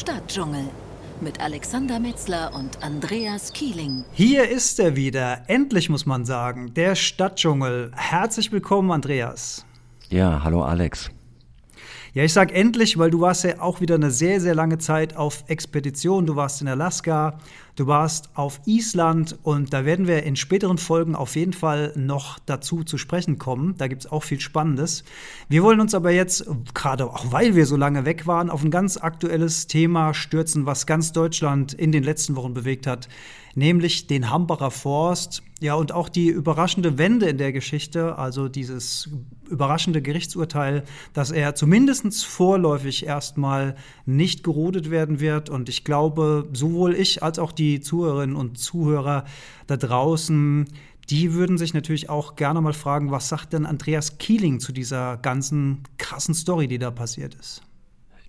Stadtdschungel mit Alexander Metzler und Andreas Kieling. Hier ist er wieder, endlich muss man sagen, der Stadtdschungel. Herzlich willkommen, Andreas. Ja, hallo Alex. Ja, ich sag endlich, weil du warst ja auch wieder eine sehr, sehr lange Zeit auf Expedition. Du warst in Alaska, du warst auf Island und da werden wir in späteren Folgen auf jeden Fall noch dazu zu sprechen kommen. Da gibt es auch viel Spannendes. Wir wollen uns aber jetzt, gerade auch weil wir so lange weg waren, auf ein ganz aktuelles Thema stürzen, was ganz Deutschland in den letzten Wochen bewegt hat, nämlich den Hambacher Forst. Ja, und auch die überraschende Wende in der Geschichte, also dieses überraschende Gerichtsurteil, dass er zumindest vorläufig erstmal nicht gerodet werden wird. Und ich glaube, sowohl ich als auch die Zuhörerinnen und Zuhörer da draußen, die würden sich natürlich auch gerne mal fragen, was sagt denn Andreas Kieling zu dieser ganzen krassen Story, die da passiert ist?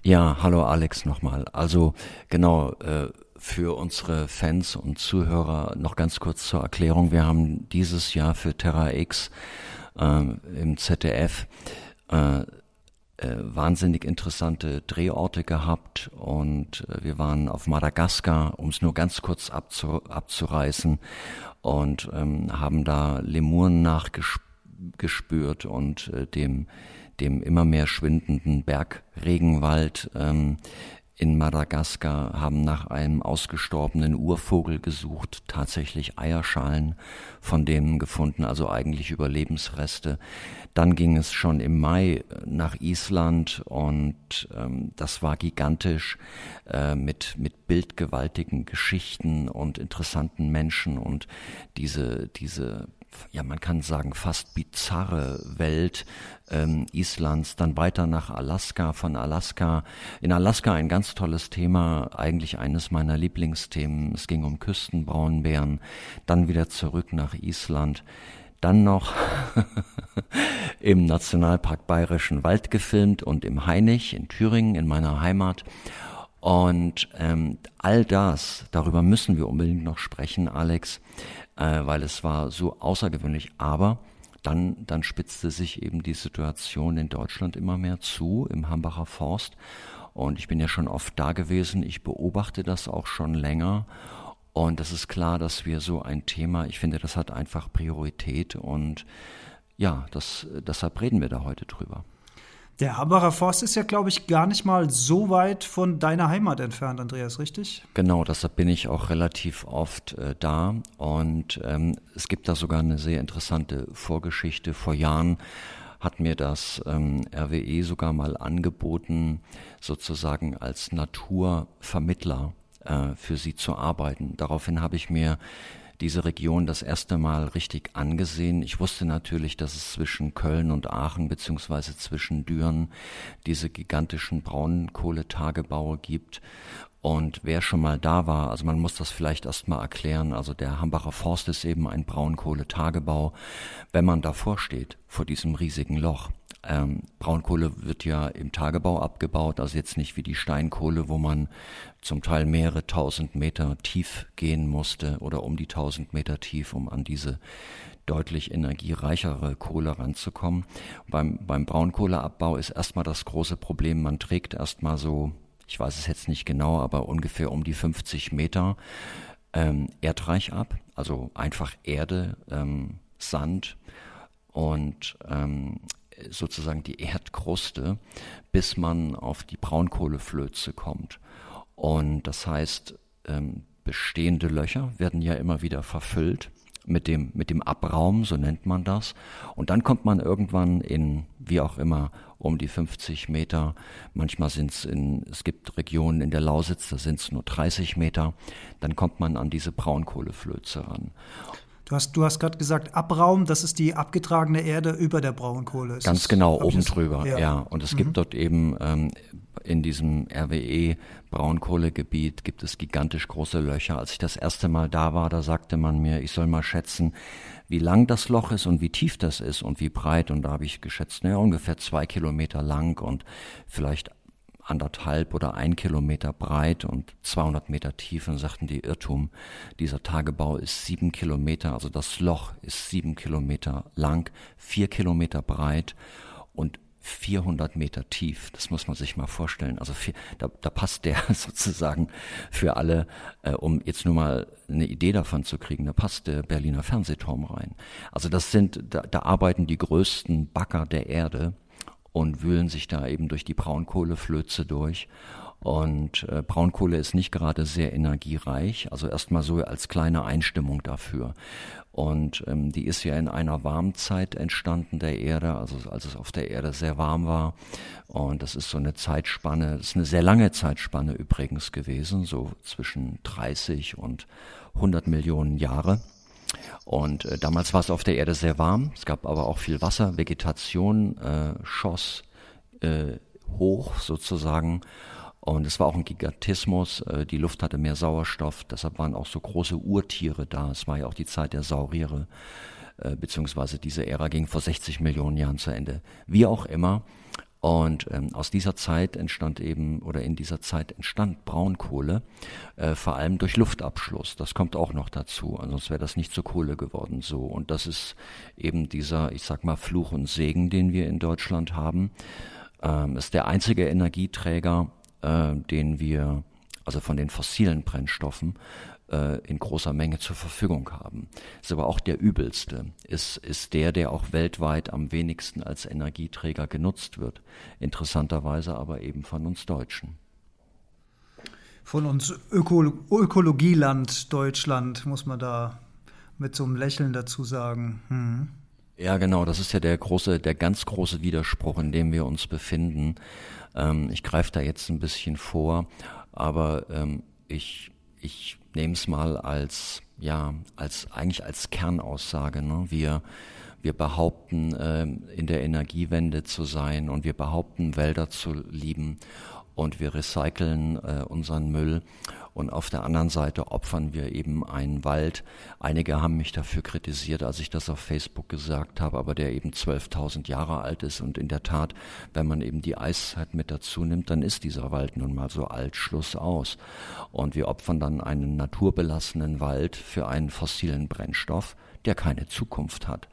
Ja, hallo Alex nochmal. Also genau, äh, für unsere Fans und Zuhörer noch ganz kurz zur Erklärung. Wir haben dieses Jahr für Terra X im ZDF äh, äh, wahnsinnig interessante Drehorte gehabt und äh, wir waren auf Madagaskar, um es nur ganz kurz abzu, abzureißen und ähm, haben da Lemuren nachgespürt und äh, dem dem immer mehr schwindenden Bergregenwald ähm, in Madagaskar haben nach einem ausgestorbenen Urvogel gesucht, tatsächlich Eierschalen von denen gefunden, also eigentlich Überlebensreste. Dann ging es schon im Mai nach Island und ähm, das war gigantisch äh, mit, mit bildgewaltigen Geschichten und interessanten Menschen und diese, diese ja, man kann sagen, fast bizarre Welt ähm, Islands, dann weiter nach Alaska, von Alaska. In Alaska ein ganz tolles Thema, eigentlich eines meiner Lieblingsthemen. Es ging um Küstenbraunbären, dann wieder zurück nach Island. Dann noch im Nationalpark Bayerischen Wald gefilmt und im Hainich in Thüringen, in meiner Heimat. Und ähm, all das, darüber müssen wir unbedingt noch sprechen, Alex, äh, weil es war so außergewöhnlich. Aber dann, dann spitzte sich eben die Situation in Deutschland immer mehr zu, im Hambacher Forst. Und ich bin ja schon oft da gewesen, ich beobachte das auch schon länger. Und es ist klar, dass wir so ein Thema, ich finde, das hat einfach Priorität und ja, das, deshalb reden wir da heute drüber. Der Hambacher Forst ist ja, glaube ich, gar nicht mal so weit von deiner Heimat entfernt, Andreas, richtig? Genau, deshalb bin ich auch relativ oft äh, da. Und ähm, es gibt da sogar eine sehr interessante Vorgeschichte. Vor Jahren hat mir das ähm, RWE sogar mal angeboten, sozusagen als Naturvermittler äh, für sie zu arbeiten. Daraufhin habe ich mir diese Region das erste Mal richtig angesehen. Ich wusste natürlich, dass es zwischen Köln und Aachen beziehungsweise zwischen Düren diese gigantischen Braunkohletagebaue gibt. Und wer schon mal da war, also man muss das vielleicht erst mal erklären, also der Hambacher Forst ist eben ein Braunkohletagebau. Wenn man davor steht, vor diesem riesigen Loch, ähm, Braunkohle wird ja im Tagebau abgebaut, also jetzt nicht wie die Steinkohle, wo man zum Teil mehrere tausend Meter tief gehen musste oder um die tausend Meter tief, um an diese deutlich energiereichere Kohle ranzukommen. Beim, beim Braunkohleabbau ist erstmal das große Problem, man trägt erstmal so, ich weiß es jetzt nicht genau, aber ungefähr um die 50 Meter ähm, Erdreich ab, also einfach Erde, ähm, Sand und ähm, sozusagen die Erdkruste, bis man auf die Braunkohleflöze kommt. Und das heißt, ähm, bestehende Löcher werden ja immer wieder verfüllt mit dem, mit dem Abraum, so nennt man das. Und dann kommt man irgendwann in, wie auch immer, um die 50 Meter. Manchmal sind es in, es gibt Regionen in der Lausitz, da sind es nur 30 Meter. Dann kommt man an diese Braunkohleflöze ran. Du hast, du hast gerade gesagt, Abraum, das ist die abgetragene Erde über der Braunkohle. Ist Ganz genau, oben drüber, ja. ja. Und es mhm. gibt dort eben ähm, in diesem RWE Braunkohlegebiet gibt es gigantisch große Löcher. Als ich das erste Mal da war, da sagte man mir, ich soll mal schätzen, wie lang das Loch ist und wie tief das ist und wie breit. Und da habe ich geschätzt, naja, ungefähr zwei Kilometer lang und vielleicht anderthalb oder ein Kilometer breit und 200 Meter tief und sagten die Irrtum, dieser Tagebau ist sieben Kilometer, also das Loch ist sieben Kilometer lang, vier Kilometer breit und 400 Meter tief. Das muss man sich mal vorstellen. Also vier, da, da passt der sozusagen für alle, äh, um jetzt nur mal eine Idee davon zu kriegen, da passt der Berliner Fernsehturm rein. Also das sind, da, da arbeiten die größten Bagger der Erde und wühlen sich da eben durch die Braunkohleflöze durch. Und äh, Braunkohle ist nicht gerade sehr energiereich, also erstmal so als kleine Einstimmung dafür. Und ähm, die ist ja in einer Warmzeit entstanden der Erde, also als es auf der Erde sehr warm war. Und das ist so eine Zeitspanne, das ist eine sehr lange Zeitspanne übrigens gewesen, so zwischen 30 und 100 Millionen Jahre. Und äh, damals war es auf der Erde sehr warm, es gab aber auch viel Wasser, Vegetation äh, schoss äh, hoch sozusagen. Und es war auch ein Gigantismus. Äh, die Luft hatte mehr Sauerstoff, deshalb waren auch so große Urtiere da. Es war ja auch die Zeit der Sauriere, äh, beziehungsweise diese Ära ging vor 60 Millionen Jahren zu Ende. Wie auch immer. Und ähm, aus dieser Zeit entstand eben, oder in dieser Zeit entstand Braunkohle, äh, vor allem durch Luftabschluss. Das kommt auch noch dazu, sonst wäre das nicht zur Kohle geworden so. Und das ist eben dieser, ich sag mal, Fluch und Segen, den wir in Deutschland haben. Ähm, ist der einzige Energieträger, äh, den wir, also von den fossilen Brennstoffen, in großer Menge zur Verfügung haben. Ist aber auch der übelste, ist, ist der, der auch weltweit am wenigsten als Energieträger genutzt wird. Interessanterweise aber eben von uns Deutschen. Von uns Öko Ökologieland Deutschland, muss man da mit so einem Lächeln dazu sagen. Hm. Ja, genau, das ist ja der große, der ganz große Widerspruch, in dem wir uns befinden. Ähm, ich greife da jetzt ein bisschen vor, aber ähm, ich, ich nehme es mal als, ja, als, eigentlich als Kernaussage. Ne? Wir, wir behaupten, ähm, in der Energiewende zu sein und wir behaupten, Wälder zu lieben und wir recyceln äh, unseren Müll und auf der anderen Seite opfern wir eben einen Wald. Einige haben mich dafür kritisiert, als ich das auf Facebook gesagt habe, aber der eben 12.000 Jahre alt ist und in der Tat, wenn man eben die Eiszeit mit dazu nimmt, dann ist dieser Wald nun mal so alt, Schluss aus. Und wir opfern dann einen naturbelassenen Wald für einen fossilen Brennstoff, der keine Zukunft hat.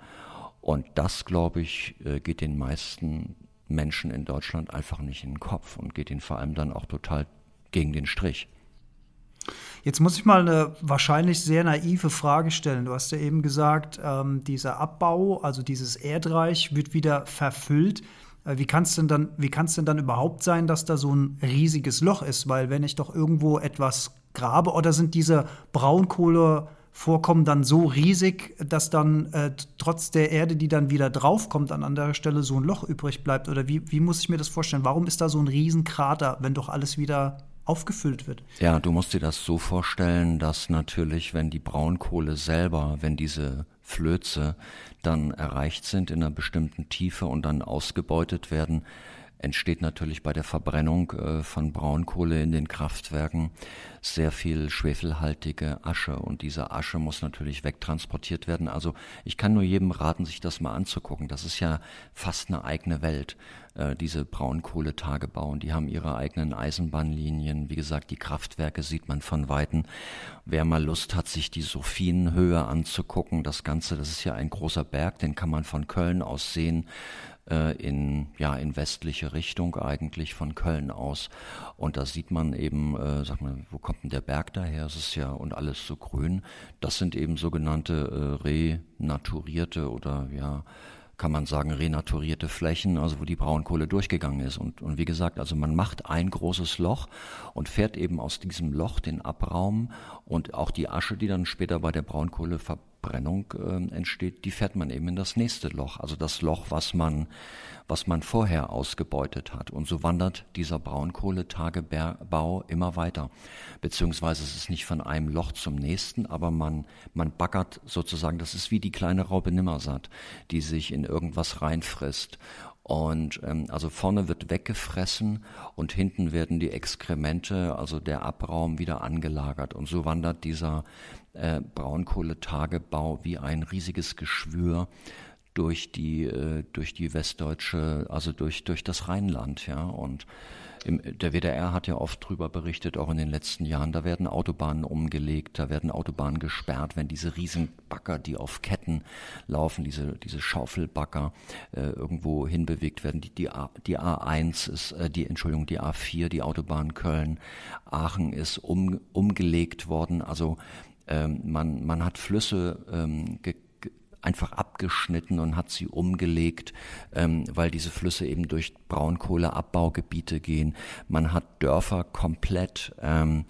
Und das, glaube ich, äh, geht den meisten Menschen in Deutschland einfach nicht in den Kopf und geht ihnen vor allem dann auch total gegen den Strich. Jetzt muss ich mal eine wahrscheinlich sehr naive Frage stellen. Du hast ja eben gesagt, ähm, dieser Abbau, also dieses Erdreich, wird wieder verfüllt. Äh, wie kann es denn, dann, denn dann überhaupt sein, dass da so ein riesiges Loch ist? Weil wenn ich doch irgendwo etwas grabe, oder sind diese Braunkohlevorkommen dann so riesig, dass dann äh, trotz der Erde, die dann wieder draufkommt, an anderer Stelle so ein Loch übrig bleibt? Oder wie, wie muss ich mir das vorstellen? Warum ist da so ein Riesenkrater, wenn doch alles wieder aufgefüllt wird. Ja, du musst dir das so vorstellen, dass natürlich, wenn die Braunkohle selber, wenn diese Flöze dann erreicht sind in einer bestimmten Tiefe und dann ausgebeutet werden, entsteht natürlich bei der Verbrennung äh, von Braunkohle in den Kraftwerken sehr viel schwefelhaltige Asche und diese Asche muss natürlich wegtransportiert werden. Also ich kann nur jedem raten, sich das mal anzugucken. Das ist ja fast eine eigene Welt, äh, diese Braunkohletagebau und die haben ihre eigenen Eisenbahnlinien. Wie gesagt, die Kraftwerke sieht man von Weitem. Wer mal Lust hat, sich die Sophienhöhe anzugucken, das Ganze, das ist ja ein großer Berg, den kann man von Köln aus sehen äh, in, ja, in westliche Richtung eigentlich von Köln aus. Und da sieht man eben, äh, sag mal, wo kommt denn der Berg daher? Es ist ja und alles so grün. Das sind eben sogenannte äh, renaturierte oder ja, kann man sagen, renaturierte Flächen, also wo die Braunkohle durchgegangen ist. Und, und wie gesagt, also man macht ein großes Loch und fährt eben aus diesem Loch den Abraum und auch die Asche, die dann später bei der Braunkohle ver Verbrennung äh, entsteht, die fährt man eben in das nächste Loch, also das Loch, was man, was man vorher ausgebeutet hat. Und so wandert dieser Braunkohletagebau immer weiter. Beziehungsweise es ist nicht von einem Loch zum nächsten, aber man, man baggert sozusagen, das ist wie die kleine Raupe Nimmersatt, die sich in irgendwas reinfrisst. Und ähm, also vorne wird weggefressen und hinten werden die Exkremente, also der Abraum, wieder angelagert. Und so wandert dieser äh, Braunkohletagebau wie ein riesiges Geschwür durch die, äh, durch die westdeutsche, also durch, durch das Rheinland, ja. Und im, der WDR hat ja oft drüber berichtet, auch in den letzten Jahren, da werden Autobahnen umgelegt, da werden Autobahnen gesperrt, wenn diese Riesenbagger, die auf Ketten laufen, diese, diese Schaufelbagger äh, irgendwo hinbewegt werden. Die, die, A, die A1 ist, äh, die, Entschuldigung, die A4, die Autobahn Köln, Aachen ist um, umgelegt worden. Also ähm, man, man hat Flüsse ähm, einfach abgeschnitten und hat sie umgelegt, ähm, weil diese Flüsse eben durch Braunkohleabbaugebiete gehen. Man hat Dörfer komplett ähm,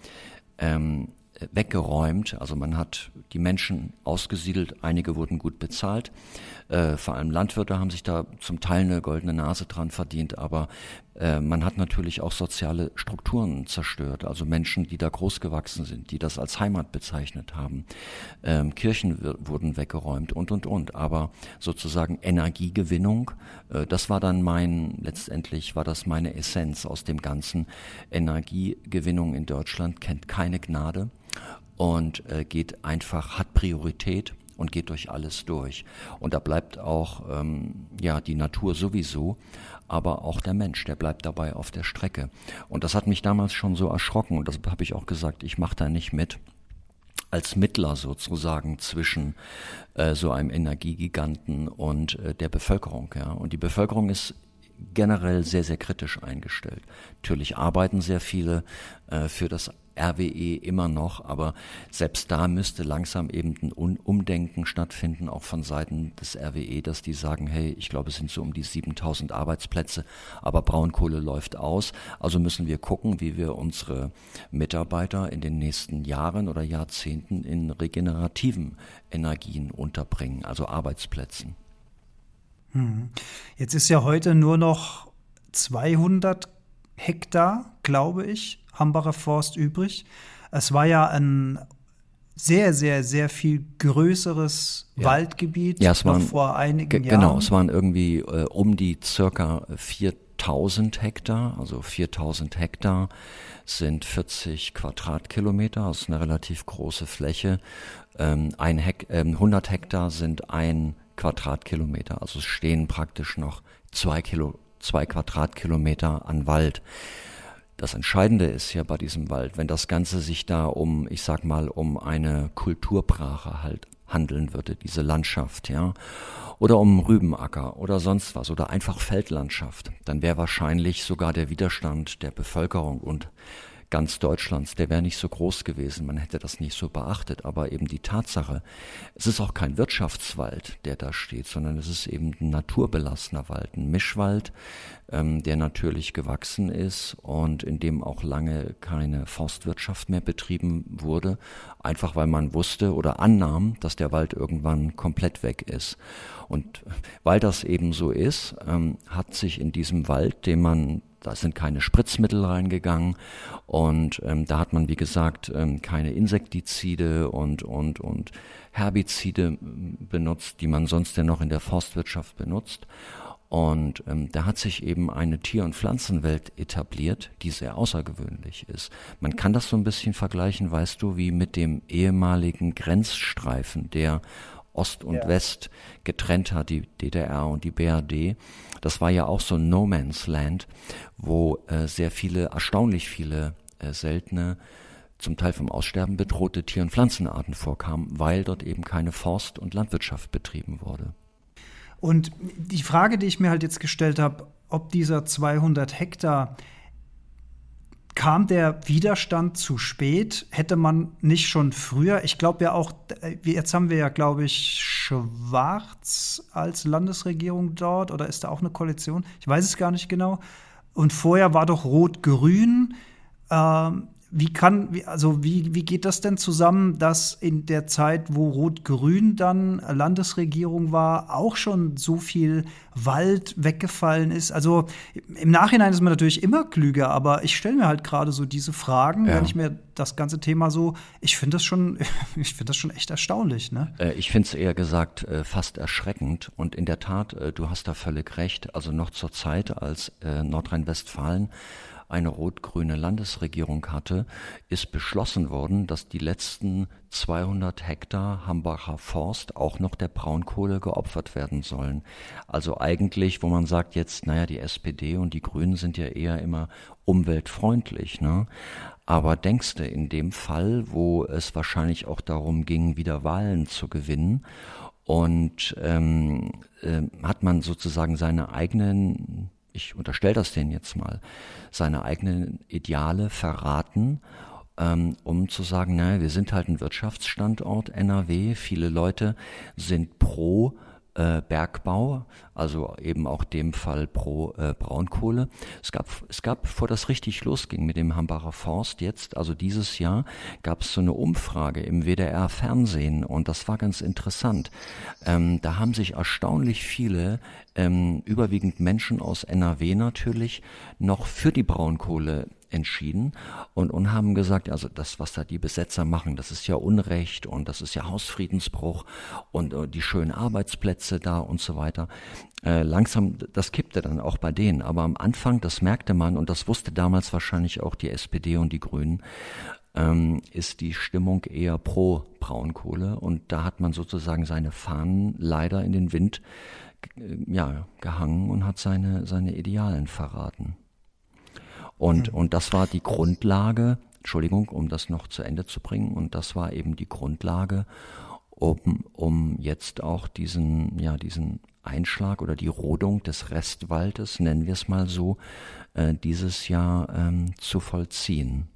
ähm, weggeräumt. Also man hat die Menschen ausgesiedelt, einige wurden gut bezahlt. Äh, vor allem Landwirte haben sich da zum Teil eine goldene Nase dran verdient, aber äh, man hat natürlich auch soziale Strukturen zerstört. Also Menschen, die da groß gewachsen sind, die das als Heimat bezeichnet haben. Ähm, Kirchen wurden weggeräumt und, und, und. Aber sozusagen Energiegewinnung, äh, das war dann mein, letztendlich war das meine Essenz aus dem Ganzen. Energiegewinnung in Deutschland kennt keine Gnade und äh, geht einfach, hat Priorität und geht durch alles durch. Und da bleibt auch ähm, ja die Natur sowieso, aber auch der Mensch, der bleibt dabei auf der Strecke. Und das hat mich damals schon so erschrocken und das habe ich auch gesagt, ich mache da nicht mit als Mittler sozusagen zwischen äh, so einem Energiegiganten und äh, der Bevölkerung. Ja. Und die Bevölkerung ist generell sehr, sehr kritisch eingestellt. Natürlich arbeiten sehr viele äh, für das RWE immer noch, aber selbst da müsste langsam eben ein Umdenken stattfinden, auch von Seiten des RWE, dass die sagen, hey, ich glaube, es sind so um die 7000 Arbeitsplätze, aber Braunkohle läuft aus, also müssen wir gucken, wie wir unsere Mitarbeiter in den nächsten Jahren oder Jahrzehnten in regenerativen Energien unterbringen, also Arbeitsplätzen. Hm. Jetzt ist ja heute nur noch 200 Hektar, glaube ich, Hambacher Forst übrig. Es war ja ein sehr, sehr, sehr viel größeres ja. Waldgebiet ja, es waren, vor einigen Jahren. Genau, es waren irgendwie äh, um die circa 4000 Hektar, also 4000 Hektar sind 40 Quadratkilometer, das ist eine relativ große Fläche. Ähm, ein Hek äh, 100 Hektar sind ein Quadratkilometer, also es stehen praktisch noch zwei, Kilo, zwei Quadratkilometer an Wald. Das Entscheidende ist ja bei diesem Wald, wenn das Ganze sich da um, ich sag mal, um eine Kulturbrache halt handeln würde, diese Landschaft, ja, oder um Rübenacker oder sonst was oder einfach Feldlandschaft, dann wäre wahrscheinlich sogar der Widerstand der Bevölkerung und ganz Deutschlands, der wäre nicht so groß gewesen. Man hätte das nicht so beachtet. Aber eben die Tatsache, es ist auch kein Wirtschaftswald, der da steht, sondern es ist eben ein naturbelassener Wald, ein Mischwald, ähm, der natürlich gewachsen ist und in dem auch lange keine Forstwirtschaft mehr betrieben wurde, einfach weil man wusste oder annahm, dass der Wald irgendwann komplett weg ist. Und weil das eben so ist, ähm, hat sich in diesem Wald, den man da sind keine Spritzmittel reingegangen und ähm, da hat man, wie gesagt, ähm, keine Insektizide und, und, und Herbizide benutzt, die man sonst ja noch in der Forstwirtschaft benutzt. Und ähm, da hat sich eben eine Tier- und Pflanzenwelt etabliert, die sehr außergewöhnlich ist. Man kann das so ein bisschen vergleichen, weißt du, wie mit dem ehemaligen Grenzstreifen, der Ost und ja. West getrennt hat, die DDR und die BRD. Das war ja auch so ein No Man's Land, wo äh, sehr viele, erstaunlich viele äh, seltene, zum Teil vom Aussterben bedrohte Tier- und Pflanzenarten vorkamen, weil dort eben keine Forst- und Landwirtschaft betrieben wurde. Und die Frage, die ich mir halt jetzt gestellt habe, ob dieser 200 Hektar kam der Widerstand zu spät? Hätte man nicht schon früher, ich glaube ja auch, jetzt haben wir ja, glaube ich, Schwarz als Landesregierung dort oder ist da auch eine Koalition? Ich weiß es gar nicht genau. Und vorher war doch Rot-Grün. Ähm, wie kann, also wie, wie geht das denn zusammen, dass in der Zeit, wo Rot-Grün dann Landesregierung war, auch schon so viel Wald weggefallen ist? Also im Nachhinein ist man natürlich immer klüger, aber ich stelle mir halt gerade so diese Fragen, ja. wenn ich mir das ganze Thema so, ich finde das schon, ich finde das schon echt erstaunlich. Ne? Äh, ich finde es eher gesagt äh, fast erschreckend und in der Tat, äh, du hast da völlig recht. Also noch zur Zeit, als Nordrhein-Westfalen eine rot-grüne Landesregierung hatte, ist beschlossen worden, dass die letzten 200 Hektar Hambacher Forst auch noch der Braunkohle geopfert werden sollen. Also eigentlich, wo man sagt jetzt, naja, die SPD und die Grünen sind ja eher immer umweltfreundlich, ne? Aber denkst du, in dem Fall, wo es wahrscheinlich auch darum ging, wieder Wahlen zu gewinnen, und ähm, äh, hat man sozusagen seine eigenen, ich unterstelle das denen jetzt mal, seine eigenen Ideale verraten ähm, um zu sagen, naja, wir sind halt ein Wirtschaftsstandort NRW, viele Leute sind pro Bergbau, also eben auch dem Fall pro äh, Braunkohle. Es gab, es gab, bevor das richtig losging mit dem Hambacher Forst jetzt, also dieses Jahr, gab es so eine Umfrage im WDR Fernsehen und das war ganz interessant. Ähm, da haben sich erstaunlich viele, ähm, überwiegend Menschen aus NRW natürlich, noch für die Braunkohle entschieden und, und haben gesagt, also das, was da die Besetzer machen, das ist ja Unrecht und das ist ja Hausfriedensbruch und äh, die schönen Arbeitsplätze da und so weiter. Äh, langsam, das kippte dann auch bei denen. Aber am Anfang, das merkte man und das wusste damals wahrscheinlich auch die SPD und die Grünen, ähm, ist die Stimmung eher pro Braunkohle und da hat man sozusagen seine Fahnen leider in den Wind äh, ja, gehangen und hat seine, seine Idealen verraten. Und, mhm. und das war die Grundlage, Entschuldigung, um das noch zu Ende zu bringen, und das war eben die Grundlage, um, um jetzt auch diesen, ja, diesen Einschlag oder die Rodung des Restwaldes, nennen wir es mal so, äh, dieses Jahr ähm, zu vollziehen.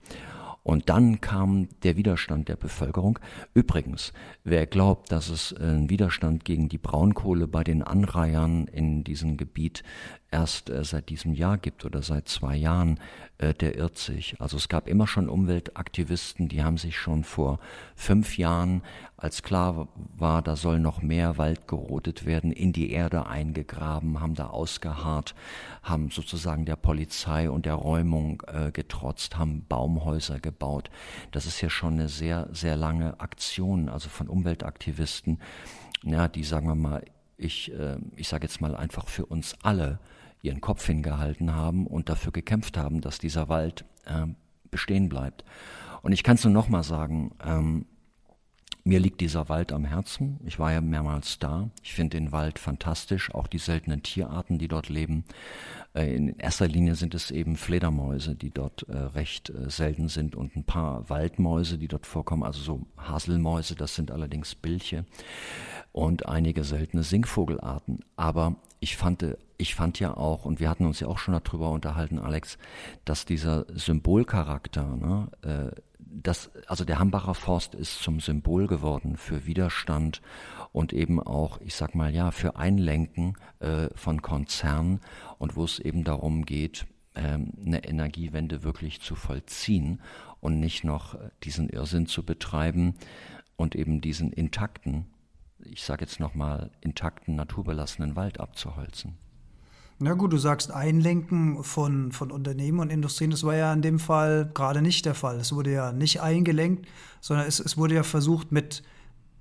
Und dann kam der Widerstand der Bevölkerung. Übrigens, wer glaubt, dass es einen Widerstand gegen die Braunkohle bei den Anreihern in diesem Gebiet erst äh, seit diesem Jahr gibt oder seit zwei Jahren, äh, der irrt sich. Also es gab immer schon Umweltaktivisten, die haben sich schon vor fünf Jahren, als klar war, da soll noch mehr Wald gerodet werden, in die Erde eingegraben, haben da ausgeharrt, haben sozusagen der Polizei und der Räumung äh, getrotzt, haben Baumhäuser gebaut. Das ist ja schon eine sehr, sehr lange Aktion, also von Umweltaktivisten, ja, die sagen wir mal, ich, äh, ich sage jetzt mal einfach für uns alle ihren Kopf hingehalten haben und dafür gekämpft haben, dass dieser Wald äh, bestehen bleibt. Und ich kann es nur nochmal sagen, ähm, mir liegt dieser Wald am Herzen. Ich war ja mehrmals da. Ich finde den Wald fantastisch, auch die seltenen Tierarten, die dort leben. Äh, in erster Linie sind es eben Fledermäuse, die dort äh, recht äh, selten sind und ein paar Waldmäuse, die dort vorkommen, also so Haselmäuse, das sind allerdings Bilche und einige seltene Singvogelarten. Aber ich fand, ich fand ja auch, und wir hatten uns ja auch schon darüber unterhalten, Alex, dass dieser Symbolcharakter, ne, äh, das, also der Hambacher Forst ist zum Symbol geworden für Widerstand und eben auch, ich sag mal ja, für Einlenken äh, von Konzernen und wo es eben darum geht, ähm, eine Energiewende wirklich zu vollziehen und nicht noch diesen Irrsinn zu betreiben und eben diesen intakten ich sage jetzt nochmal, intakten, naturbelassenen Wald abzuholzen. Na gut, du sagst Einlenken von, von Unternehmen und Industrien, das war ja in dem Fall gerade nicht der Fall. Es wurde ja nicht eingelenkt, sondern es, es wurde ja versucht mit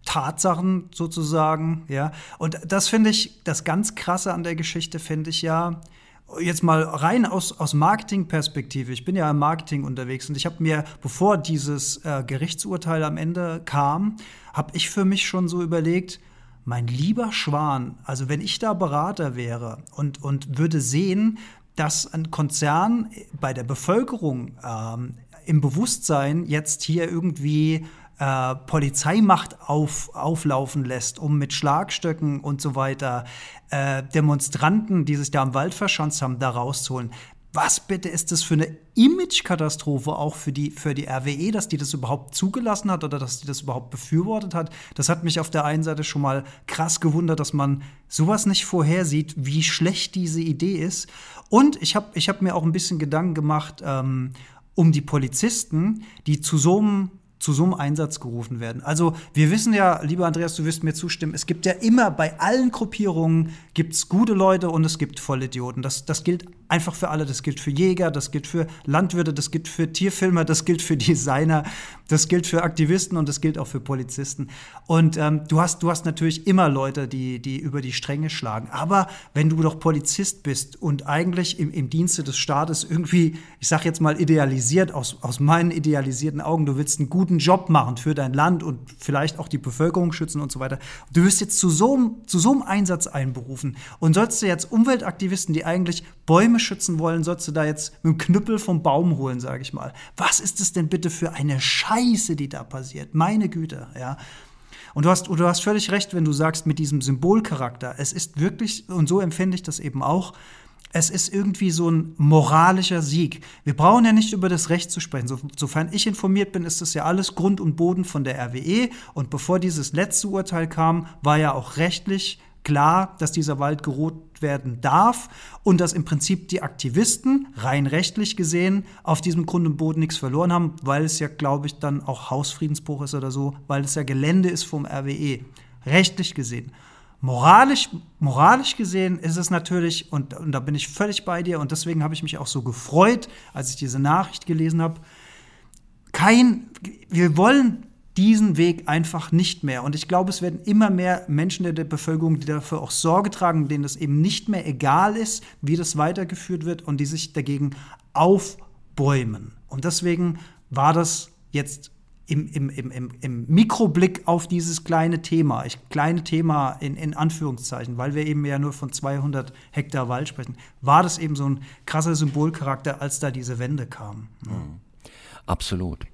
Tatsachen sozusagen, ja. Und das finde ich, das ganz Krasse an der Geschichte finde ich ja, jetzt mal rein aus, aus Marketingperspektive, ich bin ja im Marketing unterwegs und ich habe mir, bevor dieses äh, Gerichtsurteil am Ende kam, habe ich für mich schon so überlegt, mein lieber Schwan, also wenn ich da Berater wäre und, und würde sehen, dass ein Konzern bei der Bevölkerung ähm, im Bewusstsein jetzt hier irgendwie äh, Polizeimacht auf, auflaufen lässt, um mit Schlagstöcken und so weiter äh, Demonstranten, die sich da im Wald verschanzt haben, da rauszuholen. Was bitte ist das für eine Image-Katastrophe auch für die, für die RWE, dass die das überhaupt zugelassen hat oder dass die das überhaupt befürwortet hat? Das hat mich auf der einen Seite schon mal krass gewundert, dass man sowas nicht vorhersieht, wie schlecht diese Idee ist. Und ich habe ich hab mir auch ein bisschen Gedanken gemacht ähm, um die Polizisten, die zu so einem zu so einem Einsatz gerufen werden. Also wir wissen ja, lieber Andreas, du wirst mir zustimmen, es gibt ja immer bei allen Gruppierungen gibt's gute Leute und es gibt Vollidioten. Das, das gilt einfach für alle. Das gilt für Jäger, das gilt für Landwirte, das gilt für Tierfilmer, das gilt für Designer, das gilt für Aktivisten und das gilt auch für Polizisten. Und ähm, du, hast, du hast natürlich immer Leute, die, die über die Stränge schlagen. Aber wenn du doch Polizist bist und eigentlich im, im Dienste des Staates irgendwie, ich sag jetzt mal idealisiert, aus, aus meinen idealisierten Augen, du willst einen guten Job machen für dein Land und vielleicht auch die Bevölkerung schützen und so weiter. Du wirst jetzt zu so, einem, zu so einem Einsatz einberufen und sollst du jetzt Umweltaktivisten, die eigentlich Bäume schützen wollen, sollst du da jetzt mit dem Knüppel vom Baum holen, sage ich mal. Was ist es denn bitte für eine Scheiße, die da passiert? Meine Güte, ja. Und du hast, du hast völlig recht, wenn du sagst, mit diesem Symbolcharakter. Es ist wirklich, und so empfinde ich das eben auch, es ist irgendwie so ein moralischer Sieg. Wir brauchen ja nicht über das Recht zu sprechen. So, sofern ich informiert bin, ist das ja alles Grund und Boden von der RWE. Und bevor dieses letzte Urteil kam, war ja auch rechtlich klar, dass dieser Wald gerodet werden darf und dass im Prinzip die Aktivisten rein rechtlich gesehen auf diesem Grund und Boden nichts verloren haben, weil es ja, glaube ich, dann auch Hausfriedensbruch ist oder so, weil es ja Gelände ist vom RWE. Rechtlich gesehen. Moralisch, moralisch gesehen ist es natürlich, und, und da bin ich völlig bei dir, und deswegen habe ich mich auch so gefreut, als ich diese Nachricht gelesen habe. Kein, wir wollen diesen Weg einfach nicht mehr. Und ich glaube, es werden immer mehr Menschen in der Bevölkerung, die dafür auch Sorge tragen, denen es eben nicht mehr egal ist, wie das weitergeführt wird und die sich dagegen aufbäumen. Und deswegen war das jetzt im, im, im, im, Mikroblick auf dieses kleine Thema, ich, kleine Thema in, in Anführungszeichen, weil wir eben ja nur von 200 Hektar Wald sprechen, war das eben so ein krasser Symbolcharakter, als da diese Wende kam. Mhm. Absolut.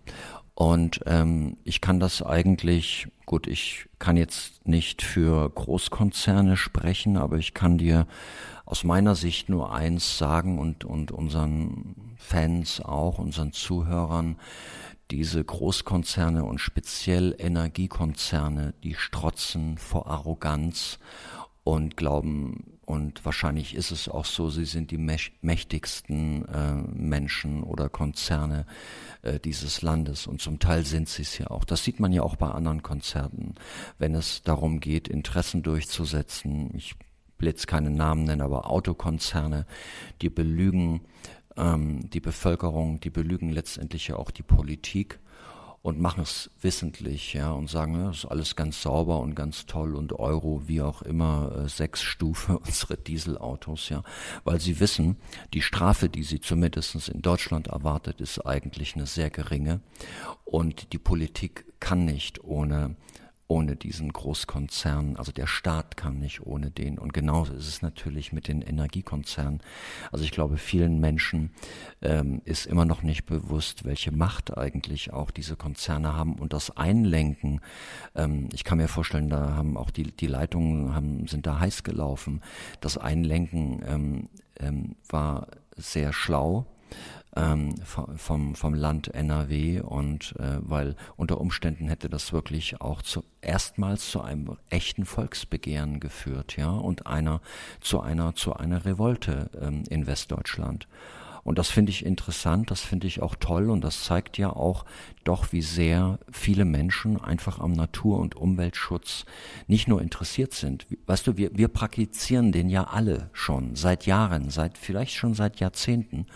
Und ähm, ich kann das eigentlich, gut, ich kann jetzt nicht für Großkonzerne sprechen, aber ich kann dir aus meiner Sicht nur eins sagen und, und unseren Fans auch, unseren Zuhörern, diese Großkonzerne und speziell Energiekonzerne, die strotzen vor Arroganz und glauben, und wahrscheinlich ist es auch so, sie sind die mächtigsten äh, Menschen oder Konzerne äh, dieses Landes und zum Teil sind sie es ja auch. Das sieht man ja auch bei anderen Konzerten, wenn es darum geht, Interessen durchzusetzen. Ich will jetzt keine Namen nennen, aber Autokonzerne, die belügen ähm, die Bevölkerung, die belügen letztendlich ja auch die Politik und machen es wissentlich, ja, und sagen, das ist alles ganz sauber und ganz toll und Euro, wie auch immer, äh, sechs Stufe unsere Dieselautos, ja, weil sie wissen, die Strafe, die sie zumindest in Deutschland erwartet, ist eigentlich eine sehr geringe. Und die Politik kann nicht ohne ohne diesen Großkonzern. Also der Staat kann nicht ohne den. Und genauso ist es natürlich mit den Energiekonzernen. Also ich glaube, vielen Menschen ähm, ist immer noch nicht bewusst, welche Macht eigentlich auch diese Konzerne haben und das Einlenken. Ähm, ich kann mir vorstellen, da haben auch die, die Leitungen haben, sind da heiß gelaufen. Das Einlenken ähm, ähm, war sehr schlau ähm, vom, vom Land NRW und äh, weil unter Umständen hätte das wirklich auch zu, erstmals zu einem echten Volksbegehren geführt, ja, und einer zu einer zu einer Revolte ähm, in Westdeutschland. Und das finde ich interessant, das finde ich auch toll und das zeigt ja auch doch, wie sehr viele Menschen einfach am Natur- und Umweltschutz nicht nur interessiert sind. Weißt du, wir, wir praktizieren den ja alle schon seit Jahren, seit vielleicht schon seit Jahrzehnten.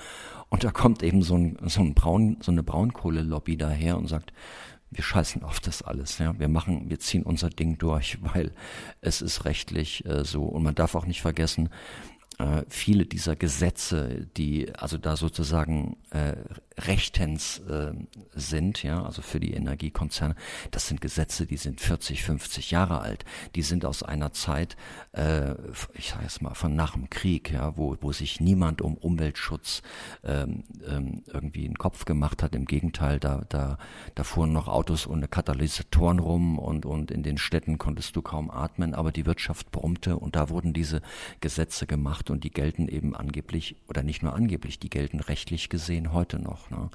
Und da kommt eben so, ein, so, ein Braun, so eine Braunkohle-Lobby daher und sagt, wir scheißen auf das alles. Ja. Wir machen, wir ziehen unser Ding durch, weil es ist rechtlich äh, so. Und man darf auch nicht vergessen, viele dieser Gesetze, die also da sozusagen äh, rechtens äh, sind, ja, also für die Energiekonzerne, das sind Gesetze, die sind 40, 50 Jahre alt. Die sind aus einer Zeit, äh, ich sage es mal, von nach dem Krieg, ja, wo, wo sich niemand um Umweltschutz ähm, ähm, irgendwie einen Kopf gemacht hat. Im Gegenteil, da, da, da fuhren noch Autos ohne Katalysatoren rum und, und in den Städten konntest du kaum atmen, aber die Wirtschaft brummte und da wurden diese Gesetze gemacht und die gelten eben angeblich, oder nicht nur angeblich, die gelten rechtlich gesehen heute noch. Ne?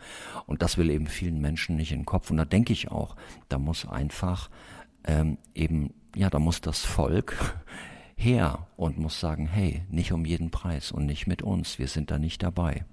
Und das will eben vielen Menschen nicht in den Kopf. Und da denke ich auch, da muss einfach ähm, eben, ja, da muss das Volk her und muss sagen, hey, nicht um jeden Preis und nicht mit uns, wir sind da nicht dabei.